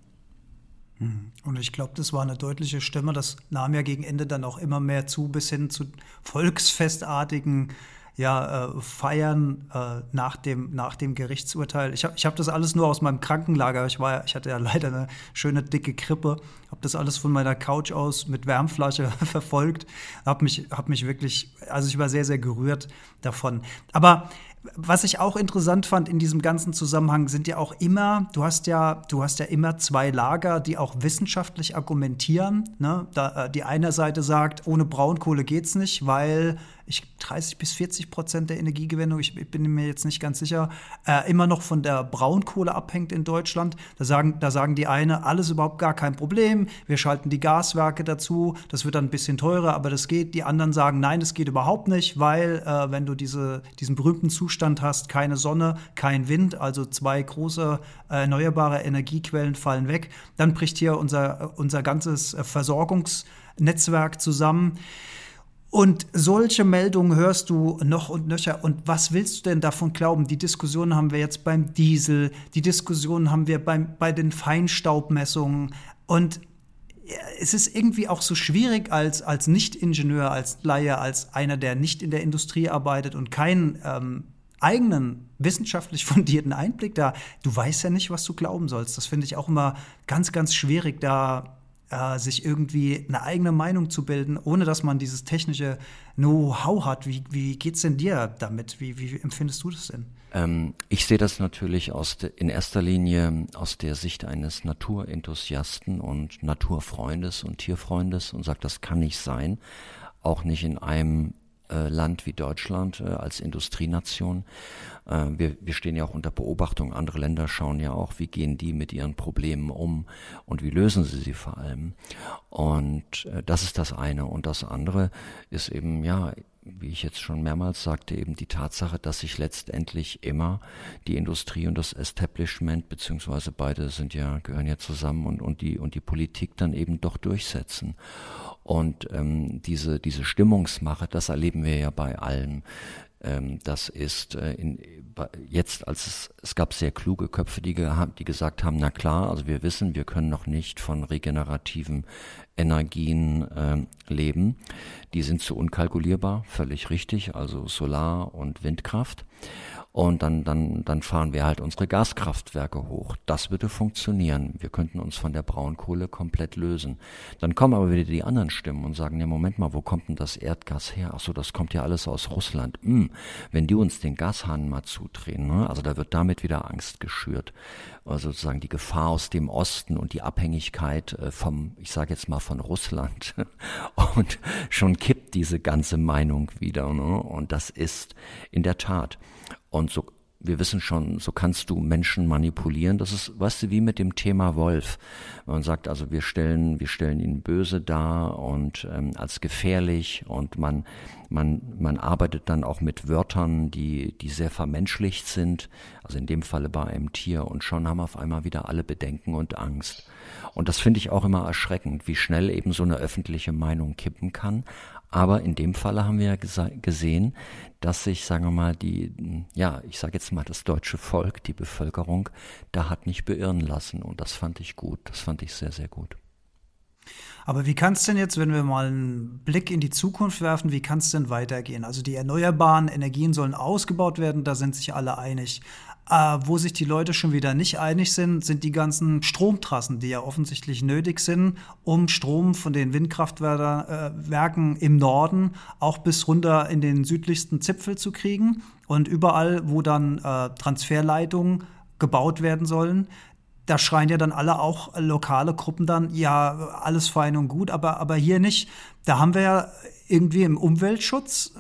Hm. Und ich glaube, das war eine deutliche Stimme. Das nahm ja gegen Ende dann auch immer mehr zu, bis hin zu volksfestartigen ja, äh, Feiern äh, nach, dem, nach dem Gerichtsurteil. Ich habe ich hab das alles nur aus meinem Krankenlager. Ich, war, ich hatte ja leider eine schöne dicke Krippe. Habe das alles von meiner Couch aus mit Wärmflasche verfolgt. Habe mich, hab mich wirklich, also ich war sehr, sehr gerührt davon. Aber was ich auch interessant fand in diesem ganzen Zusammenhang sind ja auch immer, du hast ja, du hast ja immer zwei Lager, die auch wissenschaftlich argumentieren. Ne? Da, äh, die eine Seite sagt, ohne Braunkohle geht's nicht, weil ich 30 bis 40 Prozent der Energiegewinnung, ich, ich, bin mir jetzt nicht ganz sicher, äh, immer noch von der Braunkohle abhängt in Deutschland. Da sagen, da sagen die eine, alles überhaupt gar kein Problem, wir schalten die Gaswerke dazu, das wird dann ein bisschen teurer, aber das geht. Die anderen sagen, nein, das geht überhaupt nicht, weil äh, wenn du diese, diesen berühmten Zustand hast, keine Sonne, kein Wind, also zwei große äh, erneuerbare Energiequellen fallen weg, dann bricht hier unser, unser ganzes äh, Versorgungsnetzwerk zusammen. Und solche Meldungen hörst du noch und nöcher. Und was willst du denn davon glauben? Die Diskussion haben wir jetzt beim Diesel, die Diskussion haben wir beim, bei den Feinstaubmessungen. Und es ist irgendwie auch so schwierig als, als Nicht-Ingenieur, als Laie, als einer, der nicht in der Industrie arbeitet und keinen ähm, eigenen wissenschaftlich fundierten Einblick da. Du weißt ja nicht, was du glauben sollst. Das finde ich auch immer ganz, ganz schwierig, da äh, sich irgendwie eine eigene Meinung zu bilden, ohne dass man dieses technische Know-how hat. Wie, wie es denn dir damit? Wie, wie empfindest du das denn? Ähm, ich sehe das natürlich aus de, in erster Linie aus der Sicht eines Naturenthusiasten und Naturfreundes und Tierfreundes und sage, das kann nicht sein. Auch nicht in einem äh, Land wie Deutschland äh, als Industrienation. Äh, wir, wir stehen ja auch unter Beobachtung. Andere Länder schauen ja auch, wie gehen die mit ihren Problemen um und wie lösen sie sie vor allem. Und äh, das ist das eine. Und das andere ist eben, ja, wie ich jetzt schon mehrmals sagte, eben die Tatsache, dass sich letztendlich immer die Industrie und das Establishment, beziehungsweise beide sind ja, gehören ja zusammen und, und die, und die Politik dann eben doch durchsetzen. Und ähm, diese, diese Stimmungsmache, das erleben wir ja bei allem. Ähm, das ist äh, in, jetzt, als es, es gab sehr kluge Köpfe, die, die gesagt haben, na klar, also wir wissen, wir können noch nicht von regenerativen Energien äh, leben. Die sind zu unkalkulierbar, völlig richtig, also Solar- und Windkraft und dann, dann, dann fahren wir halt unsere Gaskraftwerke hoch. Das würde funktionieren. Wir könnten uns von der Braunkohle komplett lösen. Dann kommen aber wieder die anderen Stimmen und sagen, ja, Moment mal, wo kommt denn das Erdgas her? Ach so, das kommt ja alles aus Russland. Hm, wenn die uns den Gashahn mal zudrehen, ne? also da wird damit wieder Angst geschürt. Also sozusagen die Gefahr aus dem Osten und die Abhängigkeit äh, vom, ich sage jetzt mal von Russland. und schon kippt diese ganze Meinung wieder. Ne? Und das ist in der Tat und so, wir wissen schon, so kannst du Menschen manipulieren. Das ist, weißt du, wie mit dem Thema Wolf. Man sagt also, wir stellen, wir stellen ihn böse dar und ähm, als gefährlich und man, man, man arbeitet dann auch mit Wörtern, die, die sehr vermenschlicht sind. Also in dem Falle bei einem Tier und schon haben auf einmal wieder alle Bedenken und Angst. Und das finde ich auch immer erschreckend, wie schnell eben so eine öffentliche Meinung kippen kann. Aber in dem Falle haben wir ja gesehen, dass sich, sagen wir mal, die, ja, ich sage jetzt mal, das deutsche Volk, die Bevölkerung, da hat nicht beirren lassen. Und das fand ich gut. Das fand ich sehr, sehr gut. Aber wie kann es denn jetzt, wenn wir mal einen Blick in die Zukunft werfen, wie kann es denn weitergehen? Also die erneuerbaren Energien sollen ausgebaut werden, da sind sich alle einig. Äh, wo sich die Leute schon wieder nicht einig sind, sind die ganzen Stromtrassen, die ja offensichtlich nötig sind, um Strom von den Windkraftwerken äh, im Norden auch bis runter in den südlichsten Zipfel zu kriegen. Und überall, wo dann äh, Transferleitungen gebaut werden sollen, da schreien ja dann alle auch lokale Gruppen dann, ja, alles fein und gut, aber, aber hier nicht. Da haben wir ja irgendwie im Umweltschutz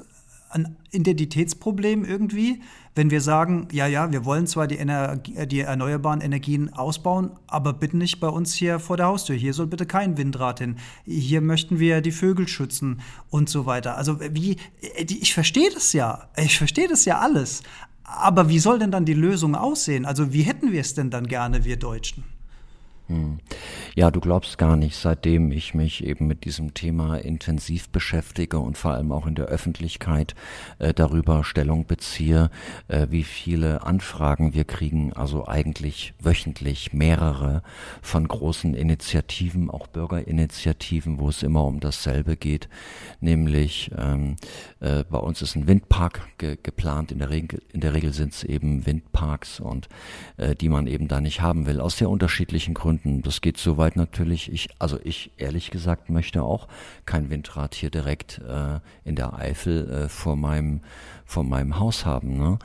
ein Identitätsproblem irgendwie, wenn wir sagen, ja, ja, wir wollen zwar die, Energie, die erneuerbaren Energien ausbauen, aber bitte nicht bei uns hier vor der Haustür. Hier soll bitte kein Windrad hin. Hier möchten wir die Vögel schützen und so weiter. Also wie, ich verstehe das ja. Ich verstehe das ja alles. Aber wie soll denn dann die Lösung aussehen? Also wie hätten wir es denn dann gerne, wir Deutschen? Hm. Ja, du glaubst gar nicht, seitdem ich mich eben mit diesem Thema intensiv beschäftige und vor allem auch in der Öffentlichkeit äh, darüber Stellung beziehe, äh, wie viele Anfragen wir kriegen, also eigentlich wöchentlich mehrere von großen Initiativen, auch Bürgerinitiativen, wo es immer um dasselbe geht, nämlich ähm, äh, bei uns ist ein Windpark ge geplant, in der Regel, in der Regel sind es eben Windparks und äh, die man eben da nicht haben will, aus sehr unterschiedlichen Gründen. Das geht so weit natürlich, ich, also ich ehrlich gesagt möchte auch kein Windrad hier direkt äh, in der Eifel äh, vor meinem, vor meinem Haus haben. Ne?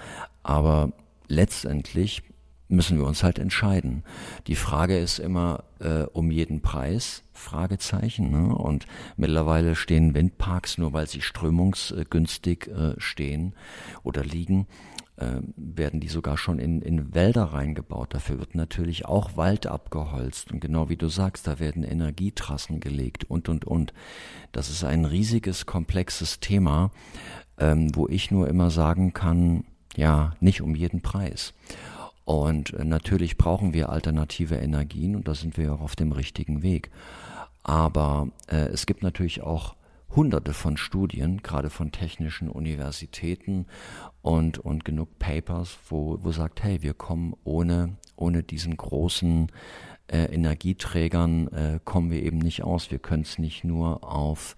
Aber letztendlich müssen wir uns halt entscheiden. Die Frage ist immer äh, um jeden Preis, Fragezeichen. Ne? Und mittlerweile stehen Windparks, nur weil sie strömungsgünstig äh, stehen oder liegen, werden die sogar schon in, in Wälder reingebaut. Dafür wird natürlich auch Wald abgeholzt. Und genau wie du sagst, da werden Energietrassen gelegt und, und, und. Das ist ein riesiges, komplexes Thema, ähm, wo ich nur immer sagen kann, ja, nicht um jeden Preis. Und äh, natürlich brauchen wir alternative Energien und da sind wir auch auf dem richtigen Weg. Aber äh, es gibt natürlich auch hunderte von Studien, gerade von technischen Universitäten und, und genug Papers, wo, wo sagt, hey, wir kommen ohne, ohne diesen großen äh, Energieträgern, äh, kommen wir eben nicht aus. Wir können es nicht nur auf,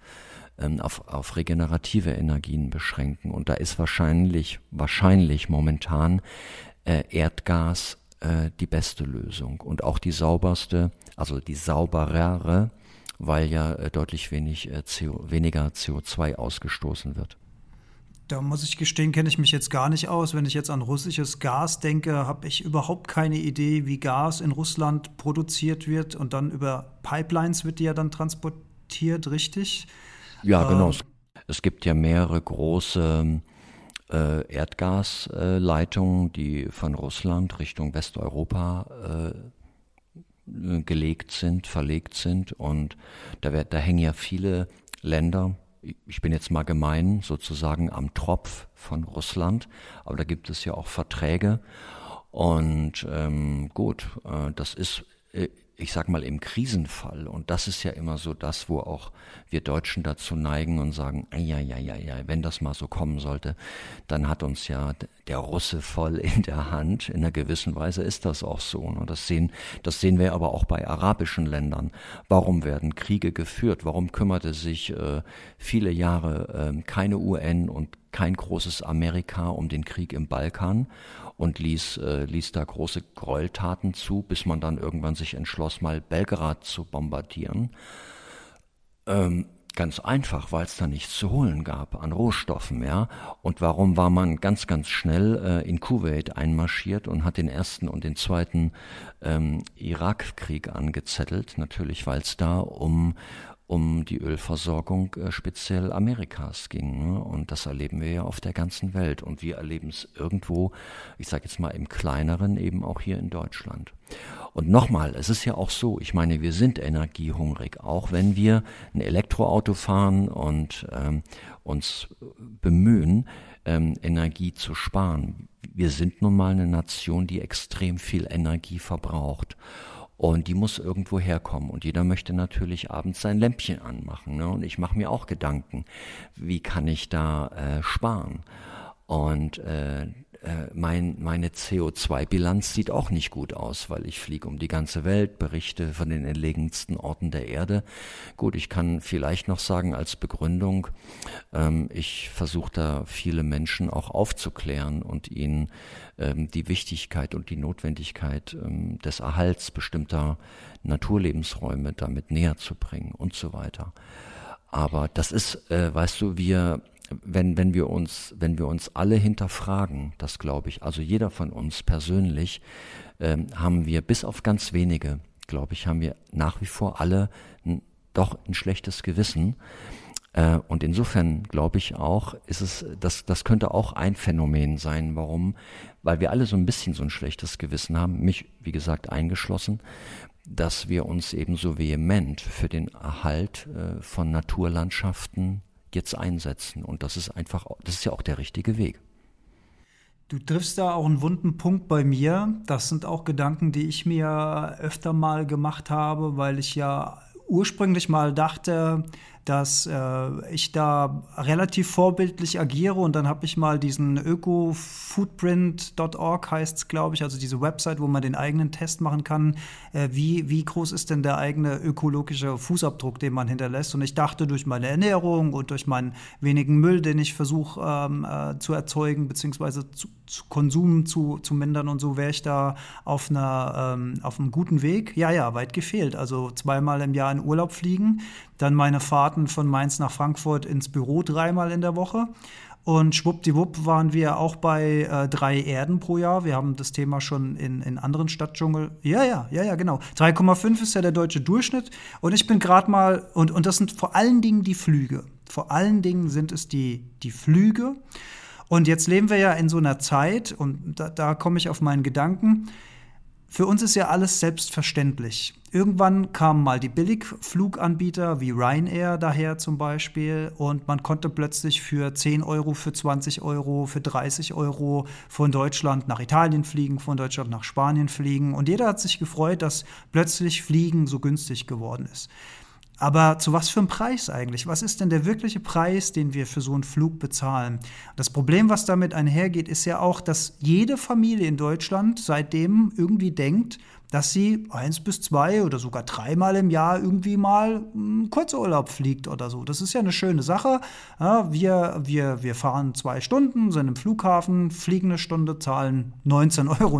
ähm, auf, auf regenerative Energien beschränken. Und da ist wahrscheinlich, wahrscheinlich momentan äh, Erdgas äh, die beste Lösung und auch die sauberste, also die sauberere weil ja äh, deutlich wenig, äh, CO, weniger CO2 ausgestoßen wird. Da muss ich gestehen, kenne ich mich jetzt gar nicht aus. Wenn ich jetzt an russisches Gas denke, habe ich überhaupt keine Idee, wie Gas in Russland produziert wird und dann über Pipelines wird die ja dann transportiert, richtig? Ja, genau. Ähm, es gibt ja mehrere große äh, Erdgasleitungen, die von Russland Richtung Westeuropa äh, gelegt sind, verlegt sind. Und da, wird, da hängen ja viele Länder, ich bin jetzt mal gemein, sozusagen am Tropf von Russland, aber da gibt es ja auch Verträge. Und ähm, gut, äh, das ist äh, ich sag mal, im Krisenfall, und das ist ja immer so das, wo auch wir Deutschen dazu neigen und sagen, ja, ja, ja, ja, wenn das mal so kommen sollte, dann hat uns ja der Russe voll in der Hand. In einer gewissen Weise ist das auch so. Und ne? das sehen, das sehen wir aber auch bei arabischen Ländern. Warum werden Kriege geführt? Warum kümmerte sich äh, viele Jahre äh, keine UN und kein großes Amerika um den Krieg im Balkan? Und ließ, äh, ließ da große Gräueltaten zu, bis man dann irgendwann sich entschloss, mal Belgrad zu bombardieren. Ähm, ganz einfach, weil es da nichts zu holen gab an Rohstoffen, ja. Und warum war man ganz, ganz schnell äh, in Kuwait einmarschiert und hat den ersten und den zweiten ähm, Irakkrieg angezettelt? Natürlich, weil es da um um die Ölversorgung äh, speziell Amerikas ging. Ne? Und das erleben wir ja auf der ganzen Welt. Und wir erleben es irgendwo, ich sage jetzt mal im kleineren, eben auch hier in Deutschland. Und nochmal, es ist ja auch so, ich meine, wir sind energiehungrig, auch wenn wir ein Elektroauto fahren und ähm, uns bemühen, ähm, Energie zu sparen. Wir sind nun mal eine Nation, die extrem viel Energie verbraucht. Und die muss irgendwo herkommen. Und jeder möchte natürlich abends sein Lämpchen anmachen. Ne? Und ich mache mir auch Gedanken, wie kann ich da äh, sparen? Und äh, äh, mein, meine CO2-Bilanz sieht auch nicht gut aus, weil ich fliege um die ganze Welt, berichte von den entlegensten Orten der Erde. Gut, ich kann vielleicht noch sagen als Begründung, ähm, ich versuche da viele Menschen auch aufzuklären und ihnen ähm, die Wichtigkeit und die Notwendigkeit ähm, des Erhalts bestimmter Naturlebensräume damit näher zu bringen und so weiter. Aber das ist, äh, weißt du, wir wenn, wenn wir uns, wenn wir uns alle hinterfragen, das glaube ich, also jeder von uns persönlich, ähm, haben wir bis auf ganz wenige, glaube ich, haben wir nach wie vor alle n, doch ein schlechtes Gewissen. Äh, und insofern glaube ich auch, ist es, das, das könnte auch ein Phänomen sein. Warum? Weil wir alle so ein bisschen so ein schlechtes Gewissen haben, mich, wie gesagt, eingeschlossen, dass wir uns eben so vehement für den Erhalt äh, von Naturlandschaften jetzt einsetzen. Und das ist einfach, das ist ja auch der richtige Weg. Du triffst da auch einen wunden Punkt bei mir. Das sind auch Gedanken, die ich mir öfter mal gemacht habe, weil ich ja ursprünglich mal dachte, dass äh, ich da relativ vorbildlich agiere und dann habe ich mal diesen ökofootprint.org heißt es, glaube ich, also diese Website, wo man den eigenen Test machen kann, äh, wie, wie groß ist denn der eigene ökologische Fußabdruck, den man hinterlässt. Und ich dachte, durch meine Ernährung und durch meinen wenigen Müll, den ich versuche ähm, äh, zu erzeugen, beziehungsweise zu, zu Konsum zu, zu mindern und so, wäre ich da auf, einer, ähm, auf einem guten Weg. Ja, ja, weit gefehlt. Also zweimal im Jahr in Urlaub fliegen, dann meine Fahrten von Mainz nach Frankfurt ins Büro dreimal in der Woche. Und schwuppdiwupp waren wir auch bei äh, drei Erden pro Jahr. Wir haben das Thema schon in, in anderen Stadtdschungel. Ja, ja, ja, ja, genau. 3,5 ist ja der deutsche Durchschnitt. Und ich bin gerade mal, und, und das sind vor allen Dingen die Flüge. Vor allen Dingen sind es die, die Flüge. Und jetzt leben wir ja in so einer Zeit, und da, da komme ich auf meinen Gedanken, für uns ist ja alles selbstverständlich. Irgendwann kamen mal die Billigfluganbieter wie Ryanair daher zum Beispiel und man konnte plötzlich für 10 Euro, für 20 Euro, für 30 Euro von Deutschland nach Italien fliegen, von Deutschland nach Spanien fliegen und jeder hat sich gefreut, dass plötzlich Fliegen so günstig geworden ist. Aber zu was für einem Preis eigentlich? Was ist denn der wirkliche Preis, den wir für so einen Flug bezahlen? Das Problem, was damit einhergeht, ist ja auch, dass jede Familie in Deutschland seitdem irgendwie denkt, dass sie eins bis zwei oder sogar dreimal im Jahr irgendwie mal einen Kurzurlaub fliegt oder so. Das ist ja eine schöne Sache. Ja, wir, wir, wir fahren zwei Stunden, sind im Flughafen, fliegen eine Stunde, zahlen 19,90 Euro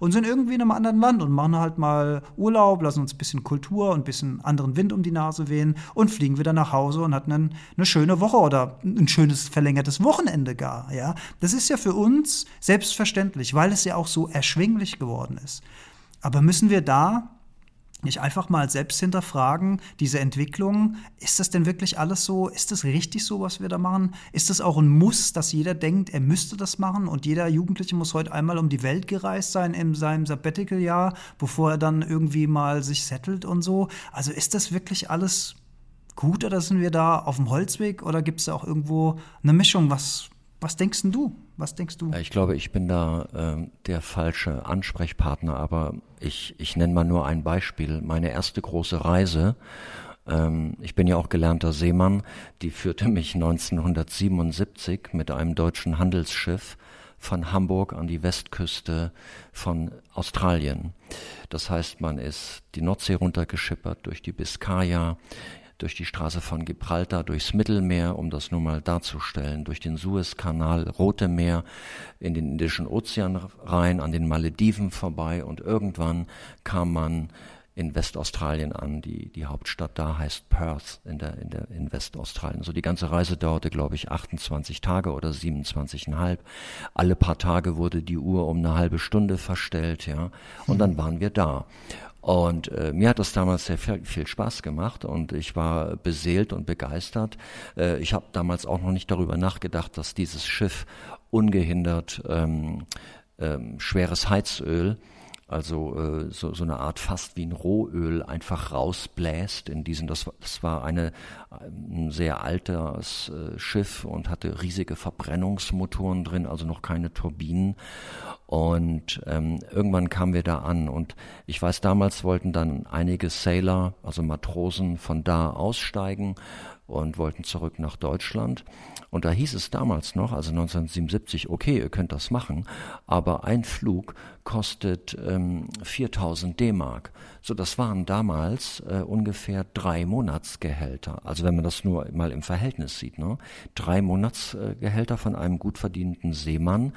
und sind irgendwie in einem anderen Land und machen halt mal Urlaub, lassen uns ein bisschen Kultur und ein bisschen anderen Wind um die Nase wehen und fliegen wieder nach Hause und hatten einen, eine schöne Woche oder ein schönes verlängertes Wochenende gar. Ja? Das ist ja für uns selbstverständlich, weil es ja auch so erschwinglich geworden ist. Aber müssen wir da nicht einfach mal selbst hinterfragen, diese Entwicklung, ist das denn wirklich alles so? Ist das richtig so, was wir da machen? Ist das auch ein Muss, dass jeder denkt, er müsste das machen und jeder Jugendliche muss heute einmal um die Welt gereist sein in seinem Sabbatical-Jahr, bevor er dann irgendwie mal sich settelt und so? Also ist das wirklich alles gut oder sind wir da auf dem Holzweg oder gibt es da auch irgendwo eine Mischung? Was, was denkst du? Was denkst du? Ich glaube, ich bin da äh, der falsche Ansprechpartner, aber ich, ich nenne mal nur ein Beispiel. Meine erste große Reise, ähm, ich bin ja auch gelernter Seemann, die führte mich 1977 mit einem deutschen Handelsschiff von Hamburg an die Westküste von Australien. Das heißt, man ist die Nordsee runtergeschippert durch die Biskaya, durch die Straße von Gibraltar, durchs Mittelmeer, um das nur mal darzustellen, durch den Suezkanal, Rote Meer, in den Indischen Ozean rein, an den Malediven vorbei und irgendwann kam man in Westaustralien an. Die, die Hauptstadt da heißt Perth in, der, in, der, in Westaustralien. So die ganze Reise dauerte, glaube ich, 28 Tage oder 27,5. Alle paar Tage wurde die Uhr um eine halbe Stunde verstellt, ja. Und dann waren wir da. Und äh, mir hat das damals sehr viel, viel, Spaß gemacht und ich war beseelt und begeistert. Äh, ich habe damals auch noch nicht darüber nachgedacht, dass dieses Schiff ungehindert ähm, ähm, schweres Heizöl also äh, so, so eine Art fast wie ein Rohöl einfach rausbläst in diesen, das, das war eine, ein sehr altes äh, Schiff und hatte riesige Verbrennungsmotoren drin, also noch keine Turbinen. Und ähm, irgendwann kamen wir da an und ich weiß, damals wollten dann einige Sailor, also Matrosen, von da aussteigen und wollten zurück nach Deutschland. Und da hieß es damals noch, also 1977, okay, ihr könnt das machen, aber ein Flug kostet ähm, 4000 D-Mark. So, das waren damals äh, ungefähr drei Monatsgehälter. Also wenn man das nur mal im Verhältnis sieht, ne? drei Monatsgehälter von einem gut verdienten Seemann,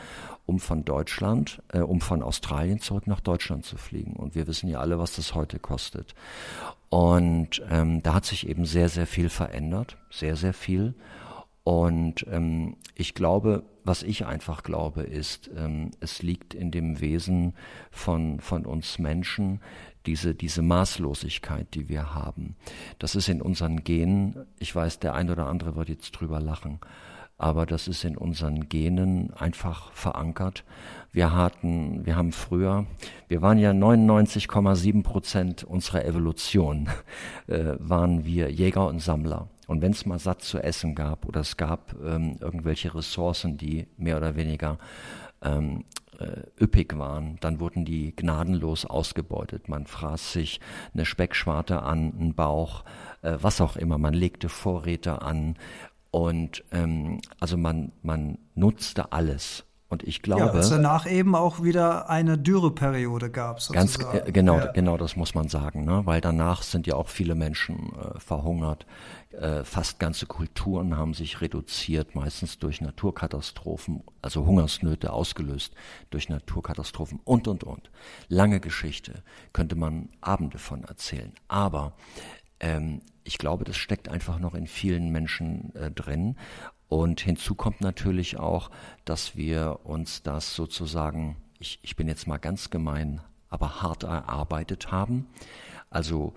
um von Deutschland, äh, um von Australien zurück nach Deutschland zu fliegen. Und wir wissen ja alle, was das heute kostet. Und ähm, da hat sich eben sehr, sehr viel verändert, sehr, sehr viel. Und ähm, ich glaube, was ich einfach glaube, ist, ähm, es liegt in dem Wesen von, von uns Menschen, diese, diese Maßlosigkeit, die wir haben. Das ist in unseren Genen, ich weiß, der ein oder andere wird jetzt drüber lachen, aber das ist in unseren Genen einfach verankert. Wir hatten, wir haben früher, wir waren ja 99,7 Prozent unserer Evolution, äh, waren wir Jäger und Sammler. Und wenn es mal satt zu essen gab oder es gab ähm, irgendwelche Ressourcen, die mehr oder weniger ähm, äh, üppig waren, dann wurden die gnadenlos ausgebeutet. Man fraß sich eine Speckschwarte an, einen Bauch, äh, was auch immer. Man legte Vorräte an und ähm, also man, man nutzte alles. Und ich glaube. Ja, es danach eben auch wieder eine Dürreperiode gab. Ganz äh, genau, ja. genau, das muss man sagen, ne? weil danach sind ja auch viele Menschen äh, verhungert. Äh, fast ganze Kulturen haben sich reduziert, meistens durch Naturkatastrophen, also Hungersnöte ausgelöst durch Naturkatastrophen und und und. Lange Geschichte könnte man Abende von erzählen. Aber ähm, ich glaube, das steckt einfach noch in vielen Menschen äh, drin. Und hinzu kommt natürlich auch, dass wir uns das sozusagen, ich, ich bin jetzt mal ganz gemein, aber hart erarbeitet haben. Also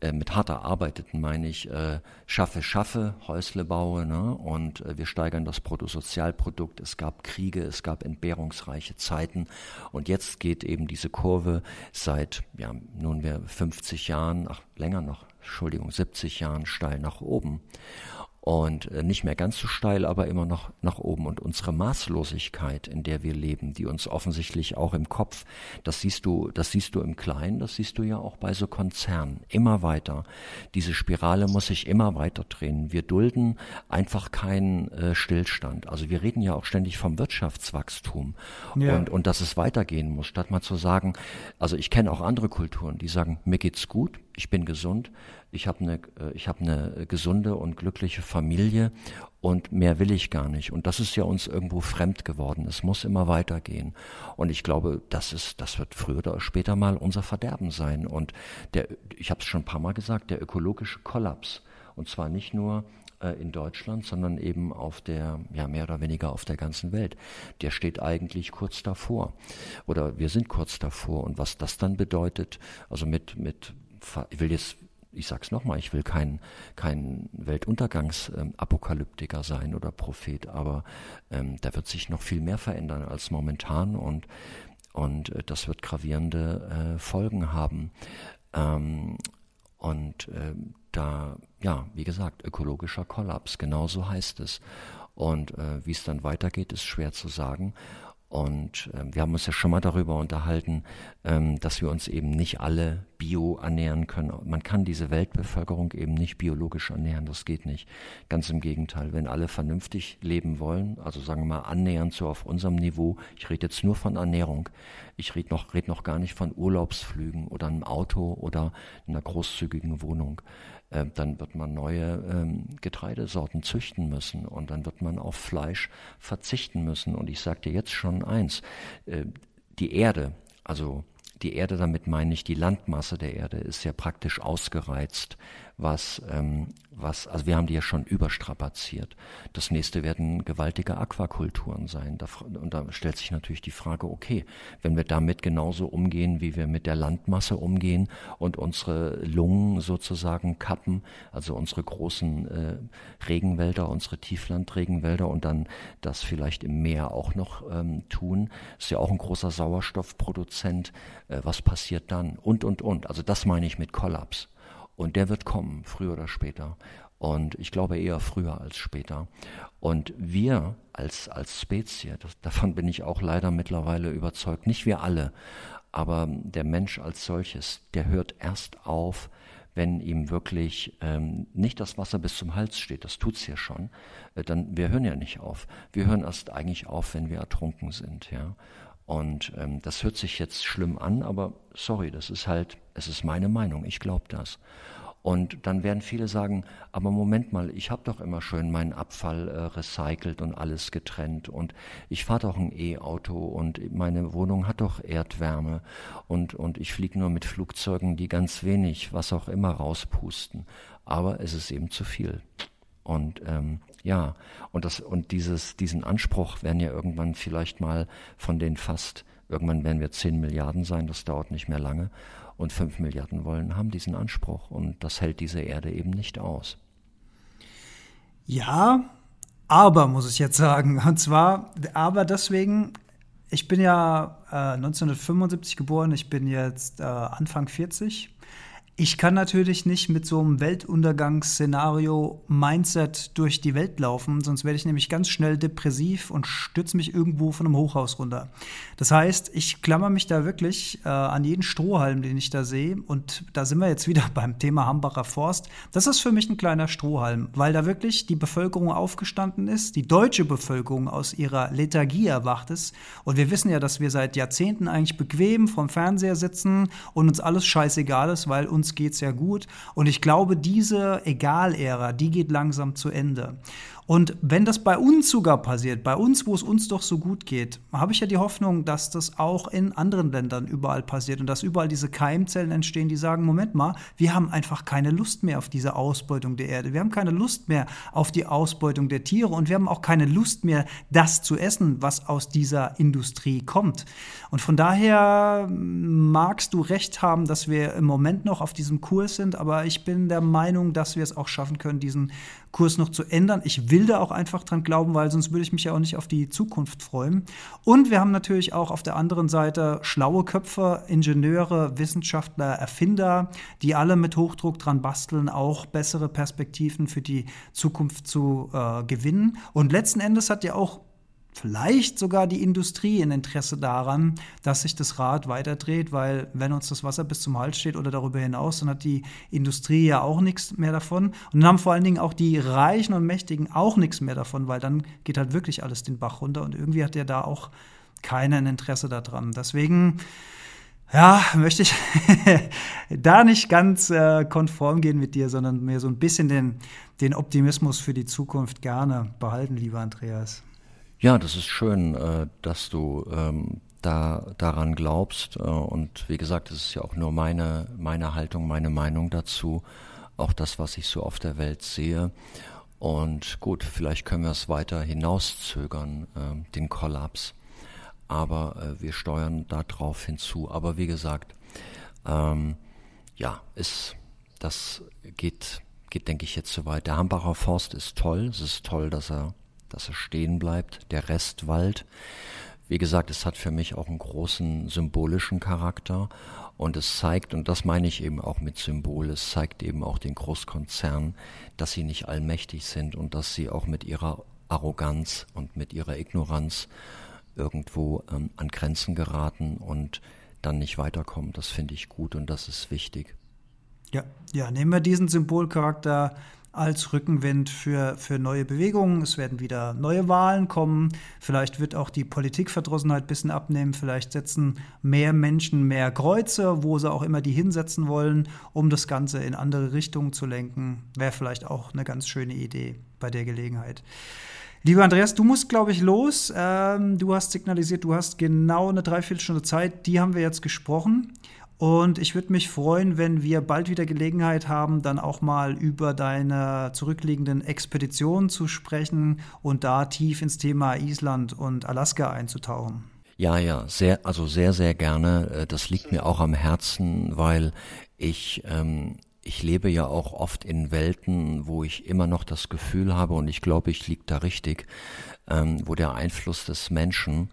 äh, mit hart erarbeiteten meine ich, äh, schaffe, schaffe, Häusle baue ne? und äh, wir steigern das Bruttosozialprodukt. Es gab Kriege, es gab entbehrungsreiche Zeiten und jetzt geht eben diese Kurve seit ja, nunmehr 50 Jahren, ach länger noch, Entschuldigung, 70 Jahren steil nach oben und äh, nicht mehr ganz so steil, aber immer noch nach oben. Und unsere Maßlosigkeit, in der wir leben, die uns offensichtlich auch im Kopf, das siehst du, das siehst du im Kleinen, das siehst du ja auch bei so Konzernen, immer weiter. Diese Spirale muss sich immer weiter drehen. Wir dulden einfach keinen äh, Stillstand. Also wir reden ja auch ständig vom Wirtschaftswachstum ja. und, und dass es weitergehen muss, statt mal zu sagen, also ich kenne auch andere Kulturen, die sagen, mir geht's gut, ich bin gesund, ich habe eine, äh, ich habe eine gesunde und glückliche Familie und mehr will ich gar nicht. Und das ist ja uns irgendwo fremd geworden. Es muss immer weitergehen. Und ich glaube, das ist, das wird früher oder später mal unser Verderben sein. Und der, ich habe es schon ein paar Mal gesagt, der ökologische Kollaps. Und zwar nicht nur äh, in Deutschland, sondern eben auf der, ja, mehr oder weniger auf der ganzen Welt. Der steht eigentlich kurz davor. Oder wir sind kurz davor. Und was das dann bedeutet, also mit, mit, ich will jetzt ich sag's nochmal, ich will kein, kein Weltuntergangsapokalyptiker sein oder Prophet, aber ähm, da wird sich noch viel mehr verändern als momentan und, und äh, das wird gravierende äh, Folgen haben. Ähm, und äh, da, ja, wie gesagt, ökologischer Kollaps, genauso heißt es. Und äh, wie es dann weitergeht, ist schwer zu sagen. Und äh, wir haben uns ja schon mal darüber unterhalten, ähm, dass wir uns eben nicht alle bio ernähren können. Man kann diese Weltbevölkerung eben nicht biologisch ernähren, das geht nicht. Ganz im Gegenteil, wenn alle vernünftig leben wollen, also sagen wir mal annähernd so auf unserem Niveau, ich rede jetzt nur von Ernährung, ich rede noch, red noch gar nicht von Urlaubsflügen oder einem Auto oder einer großzügigen Wohnung. Äh, dann wird man neue ähm, Getreidesorten züchten müssen und dann wird man auf Fleisch verzichten müssen. Und ich sage dir jetzt schon eins, äh, die Erde, also die Erde, damit meine ich die Landmasse der Erde, ist ja praktisch ausgereizt was, ähm, was, also wir haben die ja schon überstrapaziert. Das nächste werden gewaltige Aquakulturen sein. Da, und da stellt sich natürlich die Frage, okay, wenn wir damit genauso umgehen, wie wir mit der Landmasse umgehen und unsere Lungen sozusagen kappen, also unsere großen äh, Regenwälder, unsere Tieflandregenwälder und dann das vielleicht im Meer auch noch ähm, tun, ist ja auch ein großer Sauerstoffproduzent. Äh, was passiert dann? Und, und, und. Also das meine ich mit Kollaps. Und der wird kommen, früher oder später. Und ich glaube eher früher als später. Und wir als, als Spezie, das, davon bin ich auch leider mittlerweile überzeugt, nicht wir alle, aber der Mensch als solches, der hört erst auf, wenn ihm wirklich ähm, nicht das Wasser bis zum Hals steht, das tut's ja schon, äh, dann wir hören ja nicht auf. Wir hören erst eigentlich auf, wenn wir ertrunken sind, ja. Und ähm, das hört sich jetzt schlimm an, aber sorry, das ist halt, es ist meine Meinung, ich glaube das. Und dann werden viele sagen, aber Moment mal, ich habe doch immer schön meinen Abfall äh, recycelt und alles getrennt und ich fahre doch ein E-Auto und meine Wohnung hat doch Erdwärme und, und ich fliege nur mit Flugzeugen, die ganz wenig, was auch immer, rauspusten. Aber es ist eben zu viel. Und ähm, ja, und das und dieses diesen Anspruch werden ja irgendwann vielleicht mal von den fast irgendwann werden wir 10 Milliarden sein, das dauert nicht mehr lange. Und 5 Milliarden wollen haben diesen Anspruch. Und das hält diese Erde eben nicht aus. Ja, aber muss ich jetzt sagen, und zwar aber deswegen ich bin ja äh, 1975 geboren, ich bin jetzt äh, Anfang 40 Ich kann natürlich nicht mit so einem Weltuntergangsszenario-Mindset durch die Welt laufen, sonst werde ich nämlich ganz schnell depressiv und stütze mich irgendwo von einem Hochhaus runter. Das heißt, ich klammer mich da wirklich äh, an jeden Strohhalm, den ich da sehe. Und da sind wir jetzt wieder beim Thema Hambacher Forst. Das ist für mich ein kleiner Strohhalm, weil da wirklich die Bevölkerung aufgestanden ist, die deutsche Bevölkerung aus ihrer Lethargie erwacht ist. Und wir wissen ja, dass wir seit Jahrzehnten eigentlich bequem vom Fernseher sitzen und uns alles scheißegal ist, weil uns uns geht's ja gut. Und ich glaube, diese Egal-Ära, die geht langsam zu Ende. Und wenn das bei uns sogar passiert, bei uns, wo es uns doch so gut geht, habe ich ja die Hoffnung, dass das auch in anderen Ländern überall passiert und dass überall diese Keimzellen entstehen, die sagen, Moment mal, wir haben einfach keine Lust mehr auf diese Ausbeutung der Erde. Wir haben keine Lust mehr auf die Ausbeutung der Tiere und wir haben auch keine Lust mehr, das zu essen, was aus dieser Industrie kommt. Und von daher magst du recht haben, dass wir im Moment noch auf diesem Kurs sind, aber ich bin der Meinung, dass wir es auch schaffen können, diesen Kurs noch zu ändern. Ich will da auch einfach dran glauben, weil sonst würde ich mich ja auch nicht auf die Zukunft freuen. Und wir haben natürlich auch auf der anderen Seite schlaue Köpfe, Ingenieure, Wissenschaftler, Erfinder, die alle mit Hochdruck dran basteln, auch bessere Perspektiven für die Zukunft zu äh, gewinnen. Und letzten Endes hat ja auch vielleicht sogar die Industrie ein Interesse daran, dass sich das Rad weiterdreht, weil wenn uns das Wasser bis zum Hals steht oder darüber hinaus, dann hat die Industrie ja auch nichts mehr davon. Und dann haben vor allen Dingen auch die Reichen und Mächtigen auch nichts mehr davon, weil dann geht halt wirklich alles den Bach runter und irgendwie hat ja da auch keiner ein Interesse daran. Deswegen ja, möchte ich da nicht ganz äh, konform gehen mit dir, sondern mir so ein bisschen den, den Optimismus für die Zukunft gerne behalten, lieber Andreas. Ja, das ist schön, äh, dass du ähm, da daran glaubst. Äh, und wie gesagt, es ist ja auch nur meine, meine Haltung, meine Meinung dazu. Auch das, was ich so auf der Welt sehe. Und gut, vielleicht können wir es weiter hinauszögern, äh, den Kollaps. Aber äh, wir steuern darauf hinzu. Aber wie gesagt, ähm, ja, ist, das geht, geht, denke ich, jetzt zu weit. Der Hambacher Forst ist toll. Es ist toll, dass er dass er stehen bleibt, der Restwald. Wie gesagt, es hat für mich auch einen großen symbolischen Charakter und es zeigt, und das meine ich eben auch mit Symbol, es zeigt eben auch den Großkonzernen, dass sie nicht allmächtig sind und dass sie auch mit ihrer Arroganz und mit ihrer Ignoranz irgendwo ähm, an Grenzen geraten und dann nicht weiterkommen. Das finde ich gut und das ist wichtig. Ja, ja, nehmen wir diesen Symbolcharakter als Rückenwind für, für neue Bewegungen. Es werden wieder neue Wahlen kommen. Vielleicht wird auch die Politikverdrossenheit ein bisschen abnehmen. Vielleicht setzen mehr Menschen mehr Kreuze, wo sie auch immer die hinsetzen wollen, um das Ganze in andere Richtungen zu lenken. Wäre vielleicht auch eine ganz schöne Idee bei der Gelegenheit. Lieber Andreas, du musst, glaube ich, los. Ähm, du hast signalisiert, du hast genau eine Dreiviertelstunde Zeit. Die haben wir jetzt gesprochen. Und ich würde mich freuen, wenn wir bald wieder Gelegenheit haben, dann auch mal über deine zurückliegenden Expeditionen zu sprechen und da tief ins Thema Island und Alaska einzutauchen. Ja, ja, sehr, also sehr, sehr gerne. Äh, das liegt mir auch am Herzen, weil ich, ähm, ich lebe ja auch oft in Welten, wo ich immer noch das Gefühl habe, und ich glaube, ich liege da richtig, ähm, wo der Einfluss des Menschen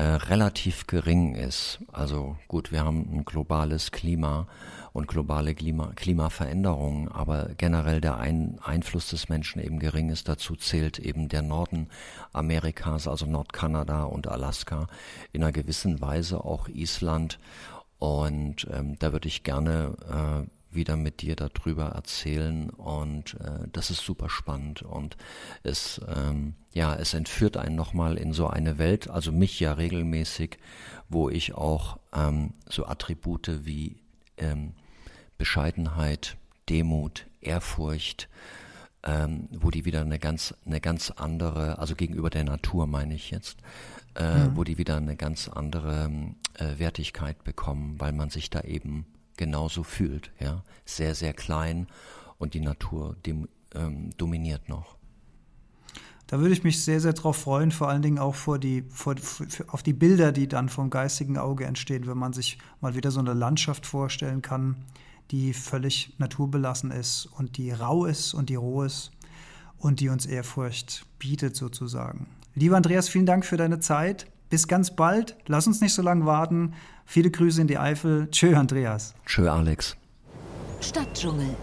äh, relativ gering ist. Also gut, wir haben ein globales Klima und globale Klima, Klimaveränderungen, aber generell der ein Einfluss des Menschen eben gering ist. Dazu zählt eben der Norden Amerikas, also Nordkanada und Alaska, in einer gewissen Weise auch Island. Und ähm, da würde ich gerne äh, wieder mit dir darüber erzählen und äh, das ist super spannend und es ähm, ja es entführt einen nochmal in so eine Welt also mich ja regelmäßig wo ich auch ähm, so Attribute wie ähm, Bescheidenheit Demut Ehrfurcht ähm, wo die wieder eine ganz eine ganz andere also gegenüber der Natur meine ich jetzt äh, mhm. wo die wieder eine ganz andere äh, Wertigkeit bekommen weil man sich da eben genauso fühlt. Ja? Sehr, sehr klein und die Natur dem, ähm, dominiert noch. Da würde ich mich sehr, sehr drauf freuen, vor allen Dingen auch vor die, vor, für, auf die Bilder, die dann vom geistigen Auge entstehen, wenn man sich mal wieder so eine Landschaft vorstellen kann, die völlig naturbelassen ist und die rau ist und die roh ist und die uns Ehrfurcht bietet sozusagen. Lieber Andreas, vielen Dank für deine Zeit. Bis ganz bald. Lass uns nicht so lange warten. Viele Grüße in die Eifel. Tschö, Andreas. Tschö, Alex. Stadtdschungel